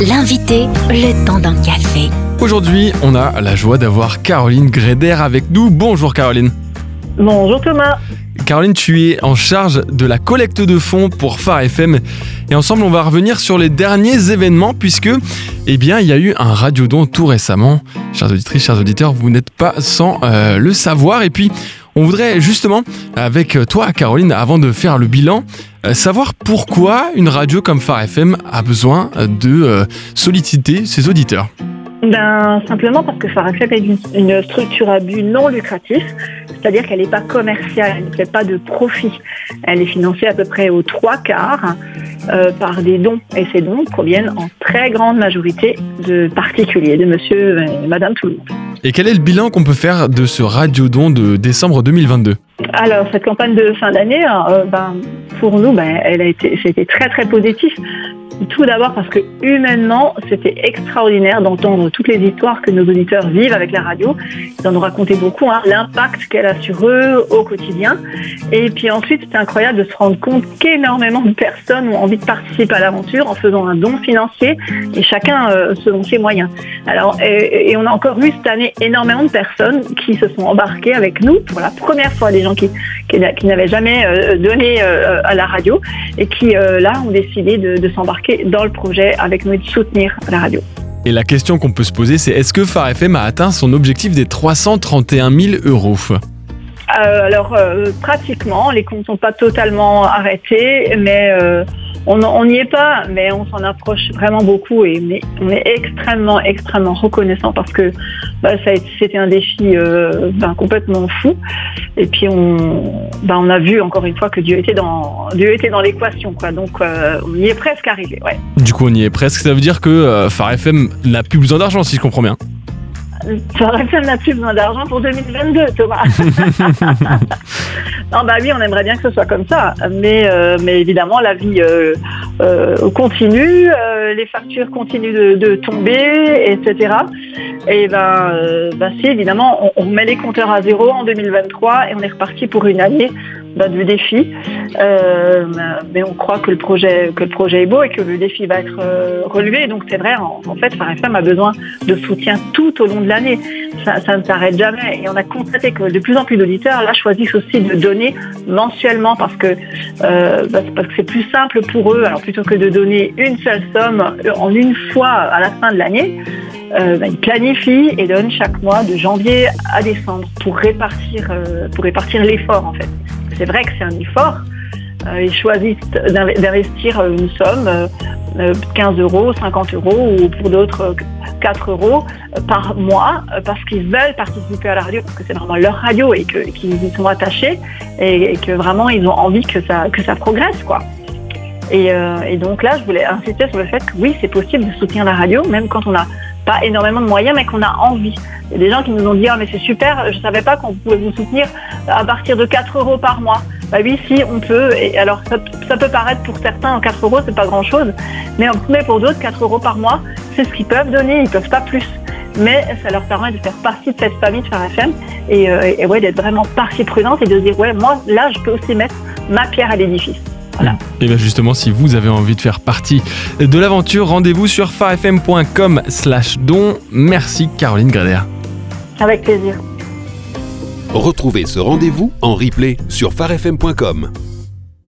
L'invité, le temps d'un café. Aujourd'hui, on a la joie d'avoir Caroline Gréder avec nous. Bonjour Caroline. Bonjour Thomas. Caroline, tu es en charge de la collecte de fonds pour Phare FM. Et ensemble, on va revenir sur les derniers événements puisque, eh bien, il y a eu un radiodon tout récemment. Chers auditrices, chers auditeurs, vous n'êtes pas sans euh, le savoir. Et puis, on voudrait justement, avec toi, Caroline, avant de faire le bilan, euh, savoir pourquoi une radio comme Phare FM a besoin de euh, solliciter ses auditeurs. Ben, simplement parce que Phare FM est une, structure à but non lucratif, c'est-à-dire qu'elle n'est pas commerciale, elle ne fait pas de profit. Elle est financée à peu près aux trois quarts euh, par des dons. Et ces dons proviennent en très grande majorité de particuliers, de monsieur et madame tout. Et quel est le bilan qu'on peut faire de ce radiodon de décembre 2022 Alors, cette campagne de fin d'année, euh, ben, pour nous, ben, elle a été, c'était très très positif. Tout d'abord parce que humainement, c'était extraordinaire d'entendre toutes les histoires que nos auditeurs vivent avec la radio. Ils en ont raconté beaucoup, hein, l'impact qu'elle a sur eux au quotidien. Et puis ensuite, c'était incroyable de se rendre compte qu'énormément de personnes ont envie de participer à l'aventure en faisant un don financier et chacun euh, selon ses moyens. Alors, et, et, on a encore eu cette année énormément de personnes qui se sont embarquées avec nous pour la première fois, des gens qui, qui, n'avaient jamais euh, donné euh, à la radio et qui là ont décidé de, de s'embarquer dans le projet avec nous et de soutenir la radio. Et la question qu'on peut se poser, c'est est-ce que Phare FM a atteint son objectif des 331 000 euros? Euh, Alors, euh, pratiquement, les comptes ne sont pas totalement arrêtés, mais euh, on n'y est pas, mais on s'en approche vraiment beaucoup et on est, extrêmement, extrêmement reconnaissant parce que bah, c'était un défi euh, ben, complètement fou. Et puis on, ben, on a vu encore une fois que Dieu était dans, l'équation. Donc euh, on y est presque arrivé, ouais. Du coup, on y est presque. Ça veut dire que euh, Phare FM n'a plus besoin d'argent, si je comprends bien. Phare FM n'a plus besoin d'argent pour 2022, Thomas. non, bah oui, on aimerait bien que ce soit comme ça, mais, euh, mais évidemment, la vie euh, euh, continue, les factures continuent de, de, tomber, etc. Et ben, ben si, évidemment, on, on, met les compteurs à zéro en 2023 et on est reparti pour une année ben, de défi. Euh, mais on croit que le projet que le projet est beau et que le défi va être relevé. Donc c'est vrai, en, fait, Phare a besoin de soutien tout au long de l'année. Ça, ne s'arrête jamais. Et on a constaté que de plus en plus d'auditeurs là choisissent aussi de donner mensuellement parce que euh, c'est plus simple pour eux. Alors plutôt que de donner une seule somme en une fois à la fin de l'année, euh, bah, ils planifient et donnent chaque mois de janvier à décembre pour répartir euh, pour répartir l'effort en fait. C'est vrai que c'est un effort. Euh, ils choisissent d'investir une somme 15 euros, 50 euros ou pour d'autres 4 euros par mois parce qu'ils veulent participer à la radio, parce que c'est vraiment leur radio et qu'ils y sont attachés et, et, que vraiment ils ont envie que ça, que ça progresse. quoi. Et, euh, donc là, je voulais insister sur le fait que oui, c'est possible de soutenir la radio, même quand on n'a pas énormément de moyens, mais qu'on a envie. Il y a des gens qui nous ont dit, ah, mais c'est super, je savais pas qu'on pouvait vous soutenir à partir de 4 euros par mois. Bah oui, si, on peut. Et alors, ça, peut paraître pour certains, 4 euros, c'est pas grand chose. Mais, mais pour d'autres, 4 euros par mois, c'est ce qu'ils peuvent donner, ils peuvent pas plus. Mais ça leur permet de faire partie de cette famille de Phare FM et, euh, et ouais, d'être vraiment partie prenante et de se dire, ouais, moi, là, je peux aussi mettre ma pierre à l'édifice. Voilà. Et bien justement, si vous avez envie de faire partie de l'aventure, rendez-vous sur farfm.com slash don. Merci Caroline Grader. Avec plaisir. Retrouvez ce rendez-vous en replay sur farfm.com.